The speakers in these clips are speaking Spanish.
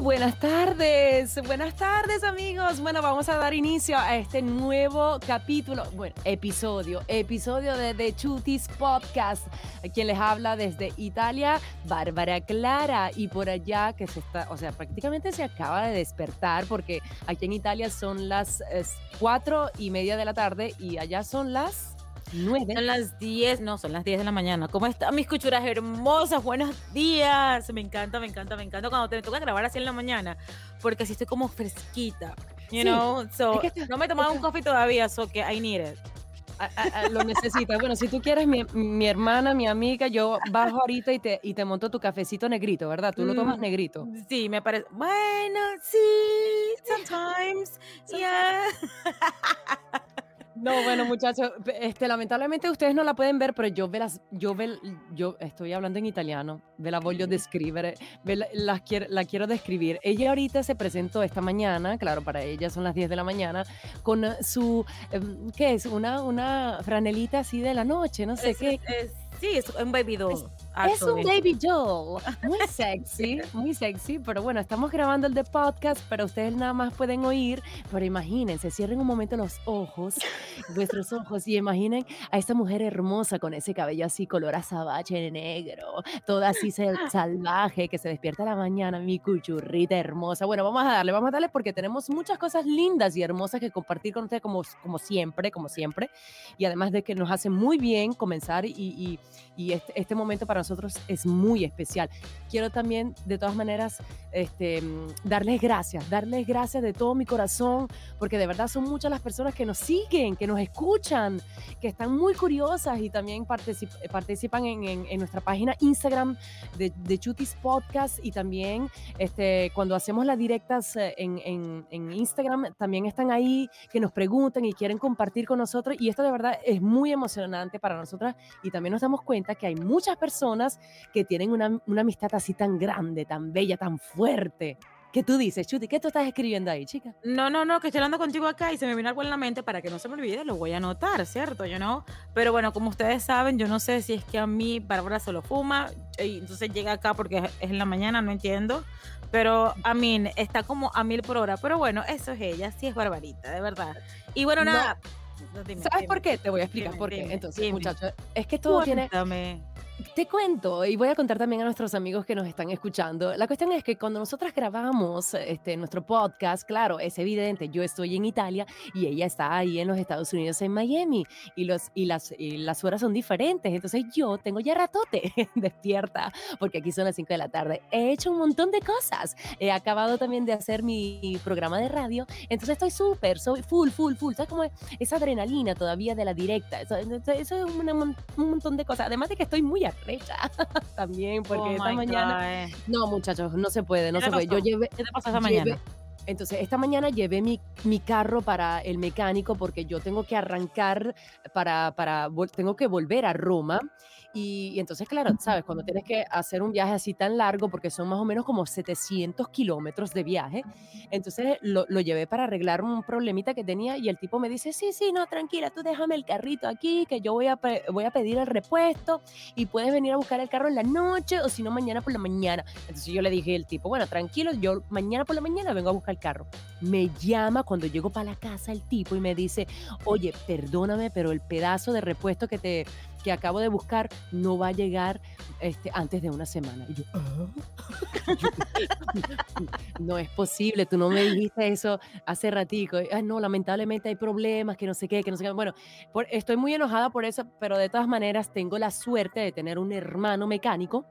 Buenas tardes, buenas tardes amigos. Bueno, vamos a dar inicio a este nuevo capítulo, bueno, episodio, episodio de The Chutis Podcast. A quien les habla desde Italia, Bárbara Clara, y por allá que se está, o sea, prácticamente se acaba de despertar porque aquí en Italia son las cuatro y media de la tarde y allá son las 9. Son las 10, no, son las 10 de la mañana. ¿Cómo están mis cuchuras hermosas? Buenos días. Me encanta, me encanta, me encanta cuando te toca grabar así en la mañana, porque así estoy como fresquita. You know, so, no me he tomado un coffee todavía, so que I need it. lo necesitas. Bueno, si tú quieres, mi, mi, hermana, mi amiga, yo bajo ahorita y te, y te monto tu cafecito negrito, ¿verdad? Tú lo tomas mm, negrito. Sí, me parece. Bueno, sí, sometimes, yeah. No, bueno, muchachos, este, lamentablemente ustedes no la pueden ver, pero yo ve las, yo ve, yo estoy hablando en italiano, ve la voglio describere, ve la, la, la, quiero describir. Ella ahorita se presentó esta mañana, claro, para ella son las 10 de la mañana, con su, em, ¿qué es? Una, una franelita así de la noche, no sé qué. Sí, es un baby doll. Es un baby doll, muy sexy, muy sexy, pero bueno, estamos grabando el de podcast, pero ustedes nada más pueden oír, pero imagínense, cierren un momento los ojos, vuestros ojos, y imaginen a esta mujer hermosa con ese cabello así color azabache negro, toda así salvaje, que se despierta a la mañana, mi cuchurrita hermosa. Bueno, vamos a darle, vamos a darle porque tenemos muchas cosas lindas y hermosas que compartir con ustedes como, como siempre, como siempre, y además de que nos hace muy bien comenzar y, y, y este, este momento para nosotros es muy especial. Quiero también, de todas maneras, este, darles gracias, darles gracias de todo mi corazón, porque de verdad son muchas las personas que nos siguen, que nos escuchan, que están muy curiosas y también participan en, nuestra página Instagram de, de, Chutis Podcast y también este, cuando hacemos las directas eh, en, en Instagram, también están ahí, que nos preguntan y quieren compartir con nosotros y esto de verdad es muy emocionante para nosotras y también nos damos cuenta que hay muchas personas que tienen una, una amistad así tan grande, tan bella, tan fuerte. ¿Qué tú dices, Chuti? ¿Qué tú estás escribiendo ahí, chica? No, no, no, que estoy hablando contigo acá y se me vino algo en la mente para que no se me olvide, lo voy a anotar, ¿cierto? Yo no. Pero bueno, como ustedes saben, yo no sé si es que a mí Bárbara solo fuma y entonces llega acá porque es en la mañana, no entiendo. Pero a mí está como a mil por hora. Pero bueno, eso es ella, sí es Barbarita, de verdad. Y bueno, nada. ¿Sabes por qué? Te voy a explicar por qué. Entonces, muchachos, es que todo tiene te cuento y voy a contar también a nuestros amigos que nos están escuchando. La cuestión es que cuando nosotras grabamos este, nuestro podcast, claro, es evidente, yo estoy en Italia y ella está ahí en los Estados Unidos, en Miami, y, los, y, las, las horas son diferentes. Entonces yo tengo ya ratote despierta, porque aquí son las 5 de la tarde. He hecho un montón de cosas. He acabado también de hacer mi programa de radio. Entonces estoy súper, soy full, full, full. ¿Sabes cómo es? Esa adrenalina todavía de la directa. Eso, eso es un montón de cosas. Además de que estoy muy arrecha también, porque oh esta mañana. No, muchachos, no se puede, no se puede. Yo llevé. ¿Qué te pasó esta mañana? Entonces, esta mañana llevé mi, mi, carro para el mecánico porque yo tengo que arrancar para, para, tengo que volver a Roma y, entonces, claro, sabes, cuando tienes que hacer un viaje así tan largo, porque son más o menos como 700 kilómetros de viaje, entonces lo, lo, llevé para arreglar un problemita que tenía y el tipo me dice, sí, sí, no, tranquila, tú déjame el carrito aquí, que yo voy a, voy a pedir el repuesto y puedes venir a buscar el carro en la noche o si no, mañana por la mañana. Entonces yo le dije al tipo, bueno, tranquilo, yo mañana por la mañana vengo a buscar el carro. Me llama cuando llego para la casa el tipo y me dice, oye, perdóname, pero el pedazo de repuesto que te que acabo de buscar no va a llegar este, antes de una semana. Y yo, ¿Ah? no es posible, tú no me dijiste eso hace ratico. Ah, no, lamentablemente hay problemas, que no sé qué, que no sé qué. Bueno, estoy muy enojada por eso, pero de todas maneras tengo la suerte de tener un hermano mecánico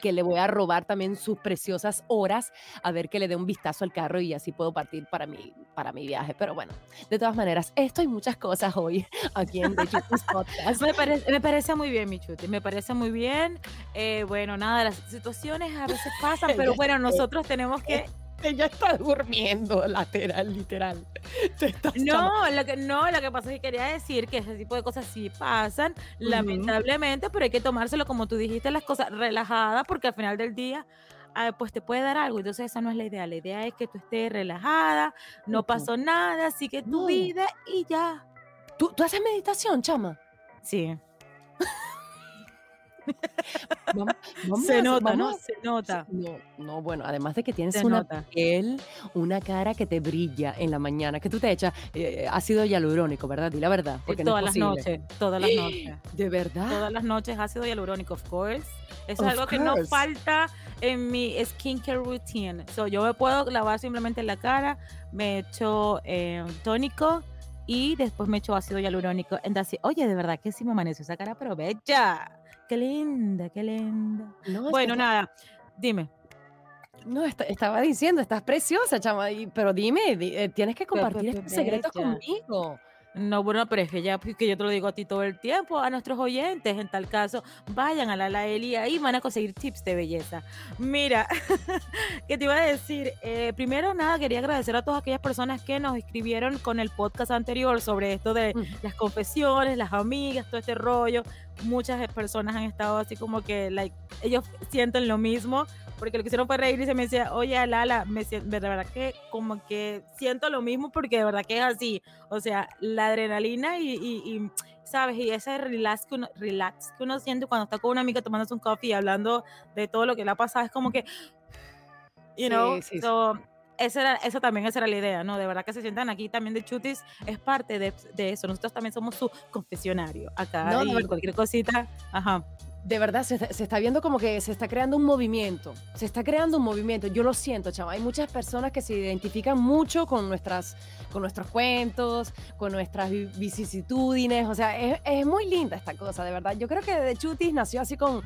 que le voy a robar también sus preciosas horas a ver que le dé un vistazo al carro y así puedo partir para mi, para mi viaje. Pero bueno, de todas maneras, esto y muchas cosas hoy aquí en The Chutis Podcast. me, parece, me parece muy bien, mi Chuti, me parece muy bien. Eh, bueno, nada, las situaciones a veces pasan, pero bueno, nosotros tenemos que ella está durmiendo, lateral, literal. No, lo que, no, lo que pasa es que quería decir que ese tipo de cosas sí pasan, lamentablemente, pero hay que tomárselo, como tú dijiste, las cosas relajadas, porque al final del día, ah, pues te puede dar algo. Entonces, esa no es la idea. La idea es que tú estés relajada, no pasó nada, así que tu vida y ya. ¿Tú, ¿Tú haces meditación, chama? Sí. Vamos, vamos Se a nota, ¿no? vamos Se nota. No, no, bueno, además de que tienes Se una nota. piel, una cara que te brilla en la mañana, que tú te echas eh, ácido hialurónico, ¿verdad? Di la verdad, Y porque no es todas las posible. noches, todas las noches. ¿De verdad? Todas las noches ácido hialurónico, of course. Eso Of es algo que no falta en mi skincare routine. So, yo me puedo lavar simplemente la cara, me echo eh, tónico y después me echo ácido hialurónico. Entonces, oye, de verdad que sí me amaneció esa cara, pero bella. Qué linda, qué linda. No, Bueno, está- nada, dime. no, está- estaba diciendo, estás preciosa, chama, pero dime, di- eh, tienes que compartir estos secretos conmigo. No, bueno, pero es que ya, pues, que yo te lo digo a ti todo el tiempo, a nuestros oyentes, en tal caso, vayan a la Laeli ahí van a conseguir tips de belleza. Mira, ¿qué te iba a decir? Eh, primero, nada, quería agradecer a todas aquellas personas que nos escribieron con el podcast anterior sobre esto de Mm. las confesiones, las amigas, todo este rollo. Muchas personas han estado así como que, like, ellos sienten lo mismo, porque lo que hicieron fue reír y se me decía, oye, Lala, me siento, de verdad que como que siento lo mismo porque de verdad que es así. O sea, la adrenalina y, y- y, ¿sabes? Y ese relax que, uno, relax que uno siente cuando está con una amiga tomándose un coffee y hablando de todo lo que le ha pasado, es como que, you know, Sí, sí, sí. so, esa, era, esa también esa era la idea, ¿no? De verdad que se sientan aquí también de Chutis, es parte de, de eso. Nosotros también somos su confesionario acá No, y verdad. cualquier cosita, ajá. De verdad, se está, se está viendo como que se está creando un movimiento. Se está creando un movimiento. Yo lo siento, chama. Hay muchas personas que se identifican mucho con, nuestras, con nuestros cuentos, con nuestras vi- vicisitudines. O sea, es, es muy linda esta cosa, de verdad. Yo creo que de Chutis nació así con,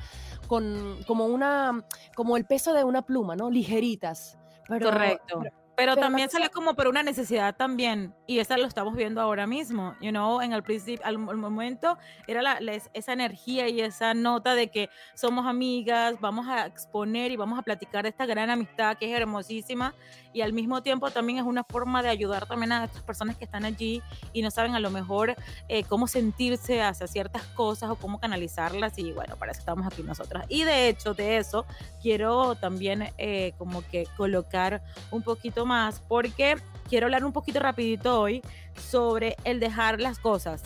con como, una, como el peso de una pluma, ¿no? Ligeritas. Pero, Correcto. pero- Pero, también sale como por una necesidad también, y esa lo estamos viendo ahora mismo, you know, en el principio, al, al momento era la, la- esa energía y esa nota de que somos amigas, vamos a exponer y vamos a platicar de esta gran amistad que es hermosísima, y al mismo tiempo también es una forma de ayudar también a estas personas que están allí y no saben a lo mejor eh, cómo sentirse hacia ciertas cosas o cómo canalizarlas, y bueno, para eso estamos aquí nosotras. Y de hecho, de eso, quiero también eh, como que colocar un poquito más porque quiero hablar un poquito rapidito hoy sobre el dejar las cosas.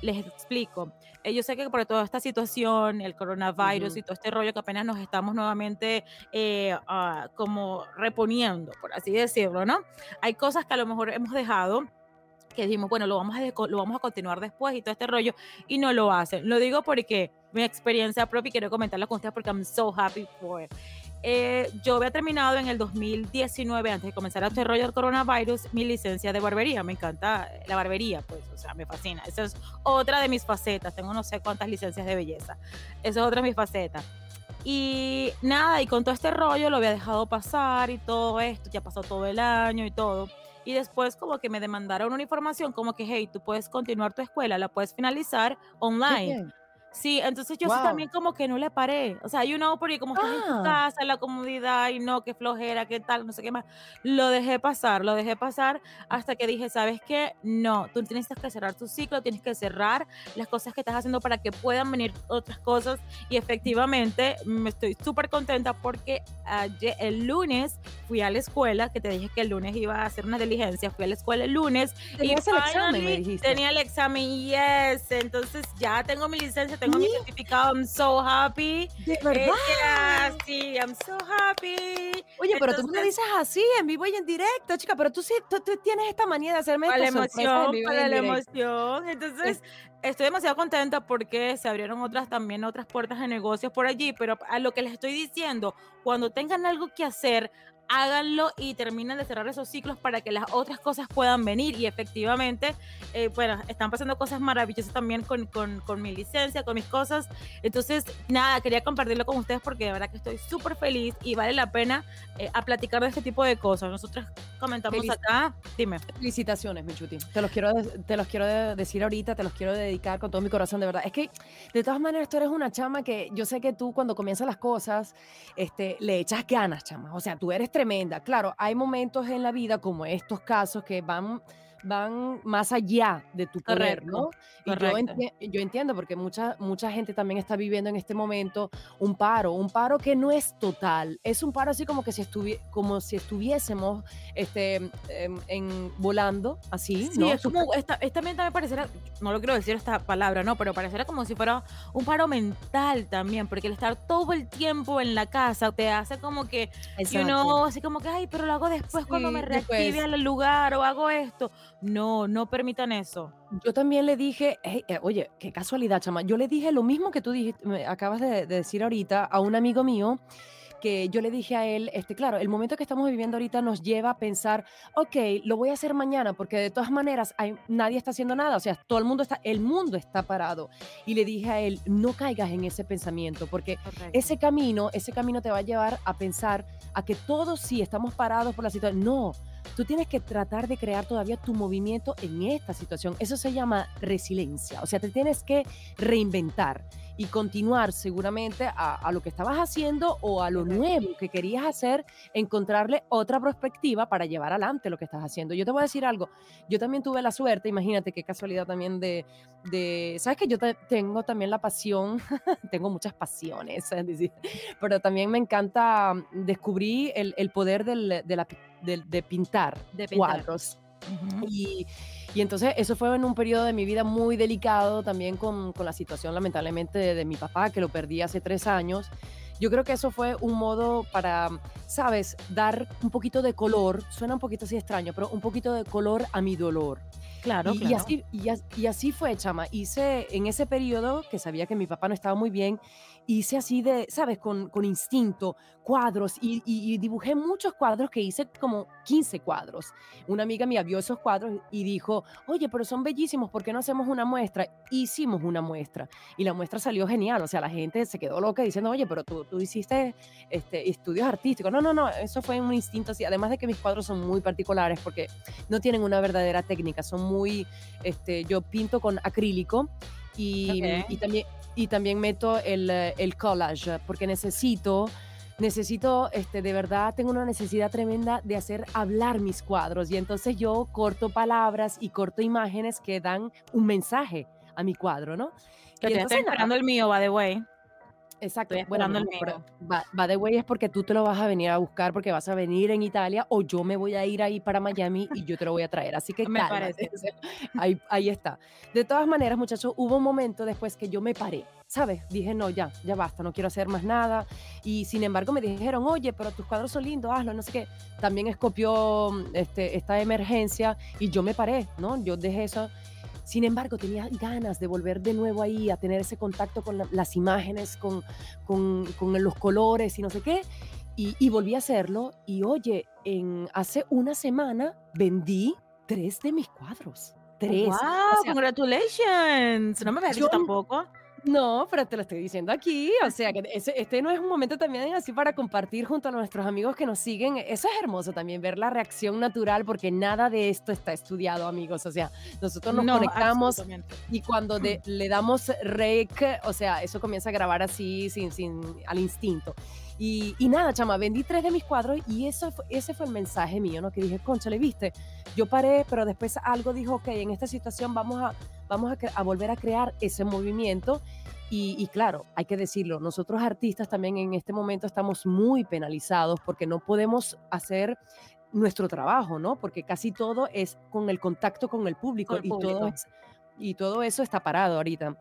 Les explico. Eh, yo sé que por toda esta situación, el coronavirus Ujú. y todo este rollo que apenas nos estamos nuevamente eh, ah, como reponiendo, por así decirlo, ¿no? Hay cosas que a lo mejor hemos dejado que dijimos, bueno, lo vamos, a lo vamos a continuar después y todo este rollo, y no lo hacen. Lo digo porque mi experiencia propia y quiero comentarla con ustedes porque I'm so happy for it. Eh, yo había terminado en el 2019, antes de comenzar este rollo del coronavirus, mi licencia de barbería. Me encanta la barbería, pues, o sea, me fascina. Esa es otra de mis facetas. Tengo no sé cuántas licencias de belleza. Esa es otra de mis facetas. Y nada, y con todo este rollo lo había dejado pasar y todo esto, ya pasó todo el año y todo. Y después como que me demandaron una información como que, hey, tú puedes continuar tu escuela, la puedes finalizar online. Sí, entonces yo sí Wow. también como que no le paré. O sea, you know, porque como estás en tu casa, en la comodidad, y no, qué flojera, qué tal, no sé qué más. Lo dejé pasar, lo dejé pasar hasta que dije, ¿sabes qué? No, tú tienes que cerrar tu ciclo, tienes que cerrar las cosas que estás haciendo para que puedan venir otras cosas. Y efectivamente, me estoy súper contenta porque ayer, el lunes fui a la escuela, que te dije que el lunes iba a hacer una diligencia, fui a la escuela el lunes Tenías el examen, me dijiste. Tenía el examen, yes. Entonces ya tengo mi licencia, tengo mi certificado. I'm so happy. De Eh, verdad. yeah, sí, I'm so happy. Oye, pero tú me dices así, en vivo y en directo, chica, pero tú sí, tú, tú tienes esta manía de hacerme Para la en emoción, vivo para en la directo. emoción. Entonces, estoy demasiado contenta porque se abrieron otras también, otras puertas de negocios por allí, pero a lo que les estoy diciendo, cuando tengan algo que hacer, háganlo y terminen de cerrar esos ciclos para que las otras cosas puedan venir. Y efectivamente, eh, bueno, están pasando cosas maravillosas también con, con, con mi licencia, con mis cosas. Entonces, nada, quería compartirlo con ustedes porque de verdad que estoy súper feliz y vale la pena eh, a platicar de este tipo de cosas. Nosotros comentamos acá, dime. Felicitaciones, mi chuti. Te los quiero, te los quiero de- decir ahorita, te los quiero dedicar con todo mi corazón, de verdad. Es que, de todas maneras, tú eres una chama que yo sé que tú cuando comienzas las cosas, este, le echas ganas, chama. O sea, tú eres tremenda. Claro, hay momentos en la vida como estos casos que van van más allá de tu poder, Correcto, ¿no? Y yo, enti- yo entiendo porque mucha, mucha gente también está viviendo en este momento un paro, un paro que no es total, es un paro así como que si estuvie- como si estuviésemos este, em, en, volando, así, Sí, ¿no? es como, esta, esta también pareciera, no lo quiero decir esta palabra, no, pero pareciera como si fuera un paro mental también, porque el estar todo el tiempo en la casa te hace como que, you Exacto. know, así como que, ay, pero lo hago después cuando Sí, me reactive al lugar o hago esto. No, no permitan eso. Yo también le dije, "Ey, eh, oye, qué casualidad, chama. Yo le dije lo mismo que tú dijiste, me acabas de, de decir ahorita a un amigo mío, que yo le dije a él, este, claro, el momento que estamos viviendo ahorita nos lleva a pensar, ok, lo voy a hacer mañana, porque de todas maneras hay- nadie está haciendo nada, o sea, todo el mundo está, el mundo está parado. Y le dije a él, no caigas en ese pensamiento, porque Correcto. ese camino, ese camino te va a llevar a pensar a que todos sí estamos parados por la situación. No, tú tienes que tratar de crear todavía tu movimiento en esta situación. Eso se llama resiliencia. O sea, te tienes que reinventar y continuar seguramente a, a lo que estabas haciendo o a lo nuevo que querías hacer, encontrarle otra perspectiva para llevar adelante lo que estás haciendo. Yo te voy a decir algo, yo también tuve la suerte, imagínate qué casualidad también de, de sabes que yo te- tengo también la pasión, tengo muchas pasiones, pero también me encanta, mm, descubrí el, el poder del- de, la de pintar De pintar. cuadros. Y, y entonces eso fue en un periodo de mi vida muy delicado también con, con la situación lamentablemente de, de mi papá, que lo perdí hace tres años. Yo creo que eso fue un modo para, sabes, dar un poquito de color, suena un poquito así extraño, pero un poquito de color a mi dolor. Claro, Y, así, y, y así fue, chama. Hice en ese periodo que sabía que mi papá no estaba muy bien, hice así de, ¿sabes? Con, con instinto, cuadros y, dibujé muchos cuadros que hice como 15 cuadros. Una amiga mía vio esos cuadros y dijo, oye, pero son bellísimos, ¿por qué no hacemos una muestra? Hicimos una muestra y la muestra salió genial. O sea, la gente se quedó loca diciendo, oye, pero tú, tú hiciste este, estudios artísticos. No, no, no, eso fue un instinto así. Además de que mis cuadros son muy particulares porque no tienen una verdadera técnica, son muy, este, yo pinto con acrílico y, también, y también meto el, eh, el collage porque necesito, necesito, este, de verdad, tengo una necesidad tremenda de hacer hablar mis cuadros y entonces yo corto palabras y corto imágenes que dan un mensaje a mi cuadro, ¿no? Que Y te estoy entonces, nada, el mío, by the way. Exacto. Bueno, pero va, va de way es porque tú te lo vas a venir a buscar porque vas a venir en Italia o yo me voy a ir ahí para Miami y yo te lo voy a traer. Así que Me cálmate. parece. Ahí, ahí está. De todas maneras, muchachos, hubo un momento después que yo me paré. ¿Sabes? Dije, no, ya, ya basta, no quiero hacer más nada. Y sin embargo me dijeron, oye, pero tus cuadros son lindos, hazlo, no sé qué. También escopió este, esta emergencia y yo me paré, ¿no? Yo dejé eso. Sin embargo, tenía ganas de volver de nuevo ahí a tener ese contacto con la- las imágenes, con, con, con los colores y no sé qué. Y, y volví a hacerlo. Y oye, en, hace una semana vendí tres de mis cuadros. Tres. ¡Wow! O sea, ¡Congratulations! No me dicho yo- tampoco. No, pero te lo estoy diciendo aquí. O sea, que ese- este no es un momento también así para compartir junto a nuestros amigos que nos siguen. Eso es hermoso también, ver la reacción natural, porque nada de esto está estudiado, amigos. O sea, nosotros nos No, conectamos y cuando de- le damos rec, o sea, eso comienza a grabar así, sin, sin, al instinto. Y, y nada, chama, vendí tres de mis cuadros y eso ese fue el mensaje mío, ¿no? Que dije, concha, le viste, yo paré, pero después algo dijo, ok, en esta situación vamos a, vamos a volver a crear ese movimiento. Y, y claro, hay que decirlo, nosotros artistas también en este momento estamos muy penalizados porque no podemos hacer nuestro trabajo, ¿no? Porque casi todo es con el contacto con el público, Con el y, todo es- y todo eso está parado ahorita.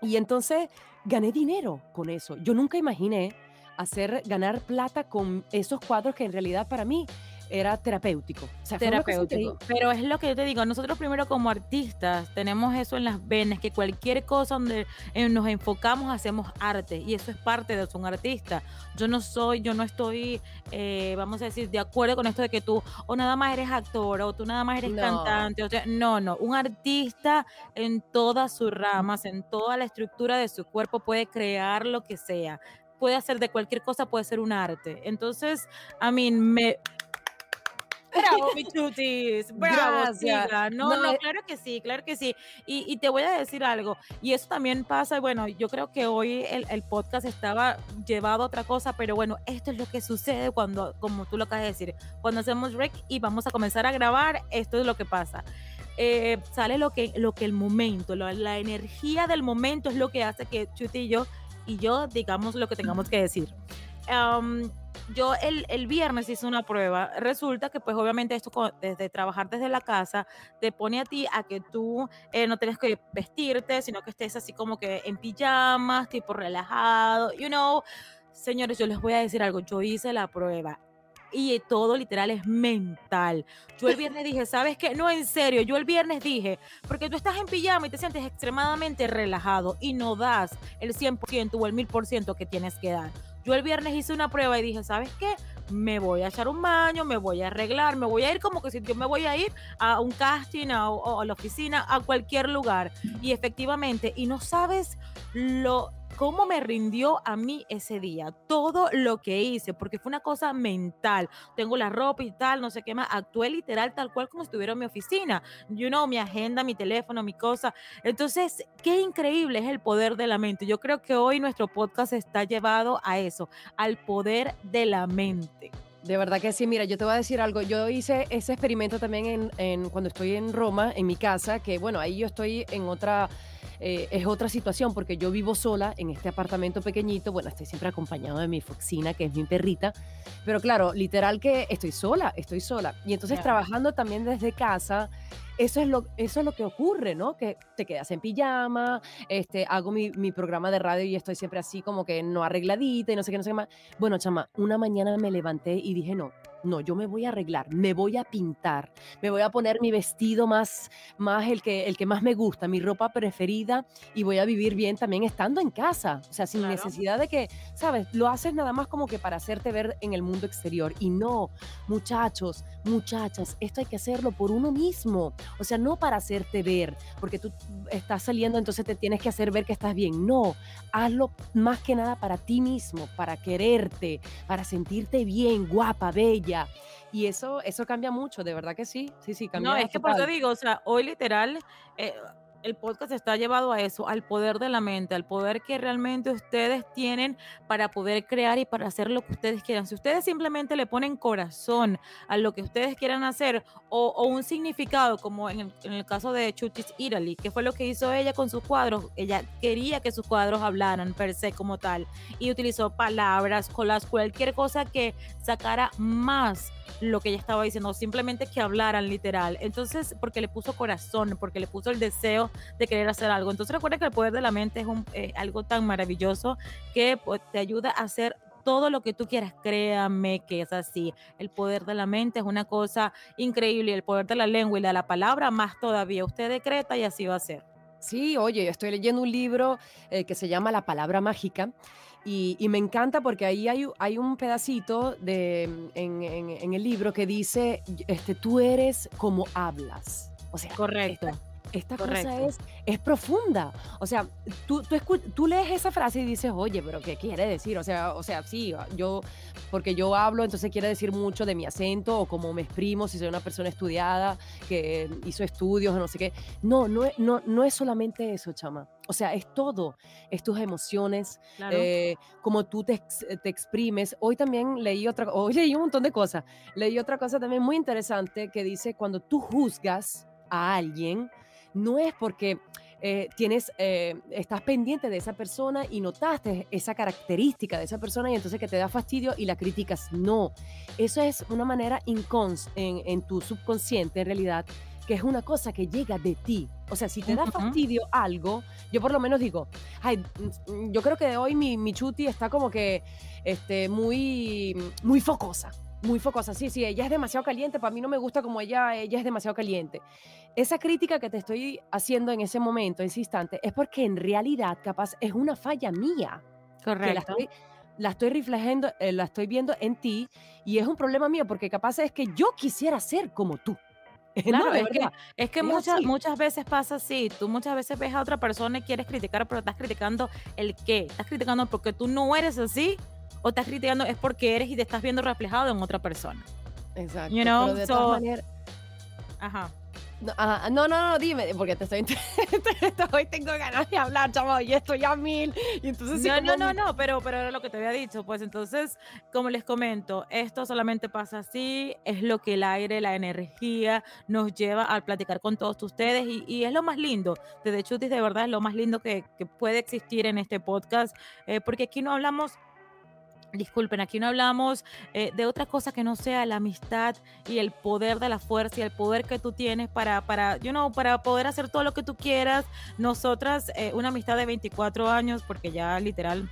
Y entonces gané dinero con eso. Yo nunca imaginé hacer ganar plata con esos cuadros que en realidad para mí era terapéutico. O sea, terapéutico. Pero es lo que yo te digo, nosotros primero como artistas tenemos eso en las venas, que cualquier cosa donde eh, nos enfocamos hacemos arte y eso es parte de ser un artista. Yo no soy, yo no estoy, eh, vamos a decir, de acuerdo con esto de que tú o nada más eres actor o tú nada más eres No. cantante. O sea, no, no, un artista en todas sus ramas, en toda la estructura de su cuerpo puede crear lo que sea. Puede hacer de cualquier cosa, puede ser un arte. Entonces, a mí me, Bravo, mi chutis. Bravo, siga. No, No, no, eh. claro que sí, claro que sí. Y, y te voy a decir algo. Y eso también pasa, bueno, yo creo que hoy el, el podcast estaba llevado a otra cosa, pero bueno, esto es lo que sucede cuando, como tú lo acabas de decir, cuando hacemos rec y vamos a comenzar a grabar, esto es lo que pasa. eh, sale lo que, lo que el momento, lo- la energía del momento es lo que hace que Chuti y yo, y yo digamos lo que tengamos que decir. Am, yo el, el viernes hice una prueba. Resulta que, pues, obviamente, esto desde trabajar desde la casa te pone a ti a que tú eh, no tienes que vestirte, sino que estés así como que en pijamas, tipo relajado, you know. Señores, yo les voy a decir algo. Yo hice la prueba y todo literal es mental. Yo el viernes dije, ¿sabes qué? No, en serio, yo el viernes dije, porque tú estás en pijama y te sientes extremadamente relajado y no das el 100% o el 1000% que tienes que dar. Yo el viernes hice una prueba y dije, ¿sabes qué? Me voy a echar un baño, me voy a arreglar, me voy a ir como que si yo me voy a ir a un casting, a, o a la oficina, a cualquier lugar. Y efectivamente, y no sabes lo cómo me rindió a mí ese día, todo lo que hice, porque fue una cosa mental. Tengo la ropa y tal, no sé qué más. Actué literal tal cual como estuviera en mi oficina. You know, mi agenda, mi teléfono, mi cosa. Entonces, qué increíble es el poder de la mente. Yo creo que hoy nuestro podcast está llevado a eso, al poder de la mente. De verdad que sí, mira, yo te voy a decir algo. Yo hice ese experimento también en, en- cuando estoy en Roma, en mi casa, que bueno, ahí yo estoy en otra, eh, es otra situación porque yo vivo sola en este apartamento pequeñito. Bueno, estoy siempre acompañado de mi Foxina, que es mi perrita. Pero claro, literal que estoy sola, estoy sola. Y entonces Ya. trabajando también desde casa, eso es, lo, eso es lo que ocurre, ¿no? Que te quedas en pijama, este, hago mi, mi programa de radio y estoy siempre así como que no arregladita y no sé qué, no sé qué más. Bueno, chama, una mañana me levanté y dije, no, no, yo me voy a arreglar, me voy a pintar, me voy a poner mi vestido más, más el que, el que más me gusta, mi ropa preferida y voy a vivir bien también estando en casa, o sea, sin Claro. necesidad de que, ¿sabes? Lo haces nada más como que para hacerte ver en el mundo exterior y no, muchachos, muchachas, esto hay que hacerlo por uno mismo, o sea, no para hacerte ver, porque tú estás saliendo, entonces te tienes que hacer ver que estás bien, no, hazlo más que nada para ti mismo, para quererte, para sentirte bien, guapa, bella. Y eso, eso cambia mucho, de verdad que sí, sí, sí, cambia. No, es que por eso digo, o sea, hoy literal, eh, el podcast está llevado a eso, al poder de la mente, al poder que realmente ustedes tienen para poder crear y para hacer lo que ustedes quieran. Si ustedes simplemente le ponen corazón a lo que ustedes quieran hacer o, un significado, como en el, caso de Chutis Italy, que fue lo que hizo ella con sus cuadros, ella quería que sus cuadros hablaran per se como tal y utilizó palabras, colas, cualquier cosa que sacara más lo que ella estaba diciendo, simplemente que hablaran literal. Entonces, porque le puso corazón, porque le puso el deseo de querer hacer algo. Entonces, recuerda que el poder de la mente es eh, algo tan maravilloso que pues, te ayuda a hacer todo lo que tú quieras. Créame que es así. El poder de la mente es una cosa increíble. El poder de la lengua y de la palabra, más todavía. Usted decreta y así va a ser. Sí, oye, estoy leyendo un libro eh, que se llama La Palabra Mágica y, y me encanta porque ahí hay, hay un pedacito de, en, en- en el libro que dice, este, tú eres como hablas. O sea, Correcto. esta, esta correcto. cosa es, es profunda. O sea, tú, tú, escu- tú lees esa frase y dices, oye, pero ¿qué quiere decir? O sea, o sea, sí, yo, porque yo hablo, entonces quiere decir mucho de mi acento o cómo me exprimo, si soy una persona estudiada, que hizo estudios o no sé qué. No, no, es- no, no es solamente eso, chama. O sea, es todo. Es tus emociones, Claro. eh, como tú te, te exprimes. Hoy también leí otra, hoy leí un montón de cosas. Leí otra cosa también muy interesante que dice cuando tú juzgas a alguien, no es porque eh, tienes, eh, estás pendiente de esa persona y notaste esa característica de esa persona y entonces que te da fastidio y la criticas. No, eso es una manera incons en, en tu subconsciente en realidad que es una cosa que llega de ti. O sea, si te da fastidio algo, yo por lo menos digo, ay, mm, yo creo que de hoy mi, mi chuti está como que este, muy, muy focosa. Muy focosa, sí, sí, ella es demasiado caliente, para mí no me gusta como ella, ella es demasiado caliente. Esa crítica que te estoy haciendo en ese momento, en ese instante, es porque en realidad capaz es una falla mía que la Correcto. estoy, la estoy reflejando, eh, la estoy viendo en ti y es un problema mío porque capaz es que yo quisiera ser como tú. Claro, no, es que, es que es muchas, así. muchas veces pasa así. Tú muchas veces ves a otra persona y quieres criticar, pero estás criticando el qué. Estás criticando porque tú no eres así o estás criticando es porque eres y te estás viendo reflejado en otra persona. Exacto. you know, pero de so- todas maneras, Ajá. No, ajá, no, no, no, dime, porque te estoy, hoy tengo ganas de hablar, chavo, y estoy a mil, y entonces sí No, no, no, no, pero, pero era lo que te había dicho. Pues entonces, como les comento, esto solamente pasa así, es lo que el aire, la energía nos lleva al platicar con todos ustedes y, y es lo más lindo. Desde Chutis, de verdad, es lo más lindo que, que puede existir en este podcast, eh, porque aquí no hablamos Disculpen, aquí no hablamos eh, de otra cosa que no sea la amistad y el poder de la fuerza y el poder que tú tienes para, para, you know, para poder hacer todo lo que tú quieras. Nosotras, eh, una amistad de 24 años, porque ya literal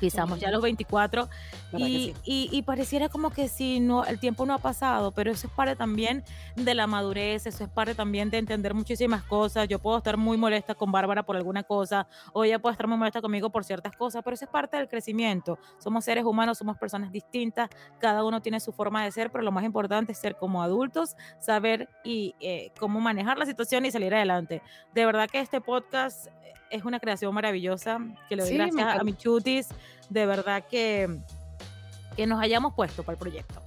pisamos ya los 24 ¿Verdad que y, sí? y- y pareciera como que si no, el tiempo no ha pasado, pero eso es parte también de la madurez, eso es parte también de entender muchísimas cosas. Yo puedo estar muy molesta con Bárbara por alguna cosa, o ella puede estar muy molesta conmigo por ciertas cosas, pero eso es parte del crecimiento. Somos seres humanos, somos personas distintas, cada uno tiene su forma de ser, pero lo más importante es ser como adultos, saber y eh, cómo manejar la situación y salir adelante. De verdad que este podcast eh, es una creación maravillosa, que le doy Sí, gracias a mi chutis, de verdad que, que nos hayamos puesto para el proyecto.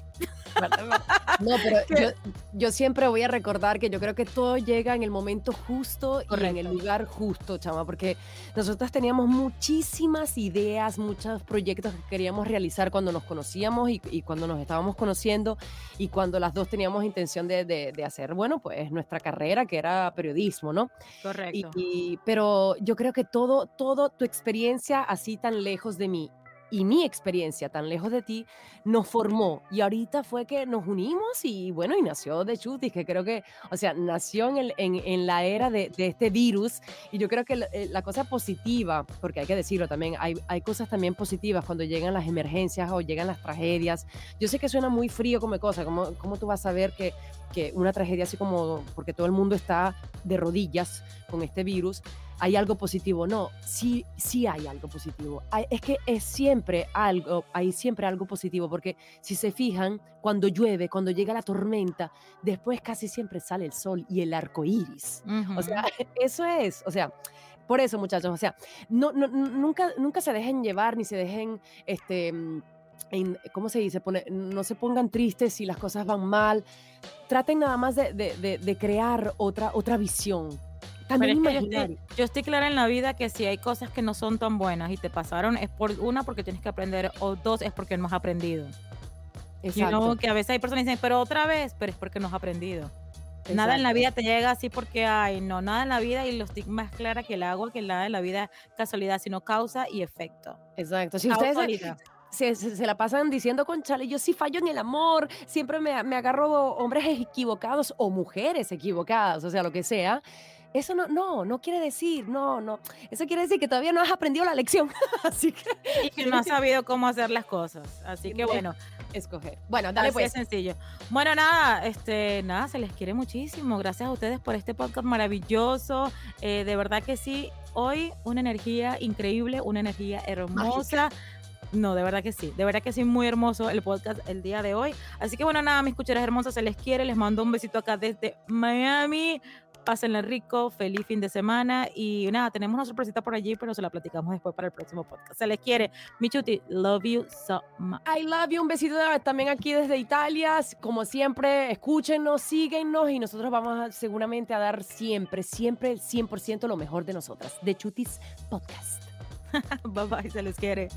No, pero yo, yo siempre voy a recordar que yo creo que todo llega en el momento justo y en el Correcto. lugar justo, chama, porque nosotros teníamos muchísimas ideas, muchos proyectos que queríamos realizar cuando nos conocíamos y, y cuando nos estábamos conociendo y cuando las dos teníamos intención de, de- de hacer, bueno, pues nuestra carrera, que era periodismo, ¿no? Y- Correcto. y- pero yo creo que todo, todo tu experiencia así tan lejos de mí y mi experiencia tan lejos de ti nos formó. Y ahorita fue que nos unimos y bueno, y nació de Chutis, que creo que, o sea, nació en, la era de, este virus. Y yo creo que la, eh, cosa positiva, porque hay que decirlo también, hay, cosas también positivas cuando llegan las emergencias o llegan las tragedias. Yo sé que suena muy frío como cosa, ¿cómo, cómo tú vas a ver que, que una tragedia así como, porque todo el mundo está de rodillas con este virus, hay algo positivo. No, sí, sí hay algo positivo. Hay- es que es siempre algo, hay siempre algo positivo, porque si se fijan, cuando llueve, cuando llega la tormenta, después casi siempre sale el sol y el arco iris. O sea, eso es, o sea, por eso, muchachos, o sea, no, no- nu- nunca, nunca se dejen llevar ni se dejen, este, en- ¿cómo se dice? Pone- no se pongan tristes si las cosas van mal. Traten nada más de, de- de- de crear otra, otra visión. También es que yo estoy, yo estoy clara en la vida que si hay cosas que no son tan buenas y te pasaron, es por una, porque tienes que aprender, o dos, es porque no has aprendido. You Exacto. know, que a veces hay personas que dicen, pero otra vez, pero es porque no has aprendido. Nada en la exacto. vida te llega así porque hay, no, nada en la vida y lo estoy más clara que el agua, que nada en la vida casualidad, sino causa y efecto. Exacto. Si ustedes se, se- se la pasan diciendo con chale, yo sí fallo en el amor, siempre me, me agarro hombres equivocados o mujeres equivocadas, o sea, lo que sea. Eso no, no, no quiere decir, no, no. Eso quiere decir que todavía no has aprendido la lección. Así que Y que no has sabido cómo hacer las cosas. Así que No. bueno, escoger. Bueno, dale Así pues. de sencillo. Bueno, nada, este, nada, se les quiere muchísimo. Gracias a ustedes por este podcast maravilloso. Eh, de verdad que sí, hoy una energía increíble, una energía hermosa. No, de verdad que sí, de verdad que sí, muy hermoso el podcast el día de hoy. Así que bueno, nada, mis cucharas hermosas, se les quiere, les mando un besito acá desde Miami. Pásenle rico, feliz fin de semana y nada, tenemos una sorpresita por allí, pero se la platicamos después para el próximo podcast. Se les quiere. Michuti, love you so much. I love you, un besito también aquí desde Italia. Como siempre, escúchenos, síguenos y nosotros vamos a- seguramente a dar siempre, siempre el 100% lo mejor de nosotras. De Chutis Podcast. Bye bye, se les quiere.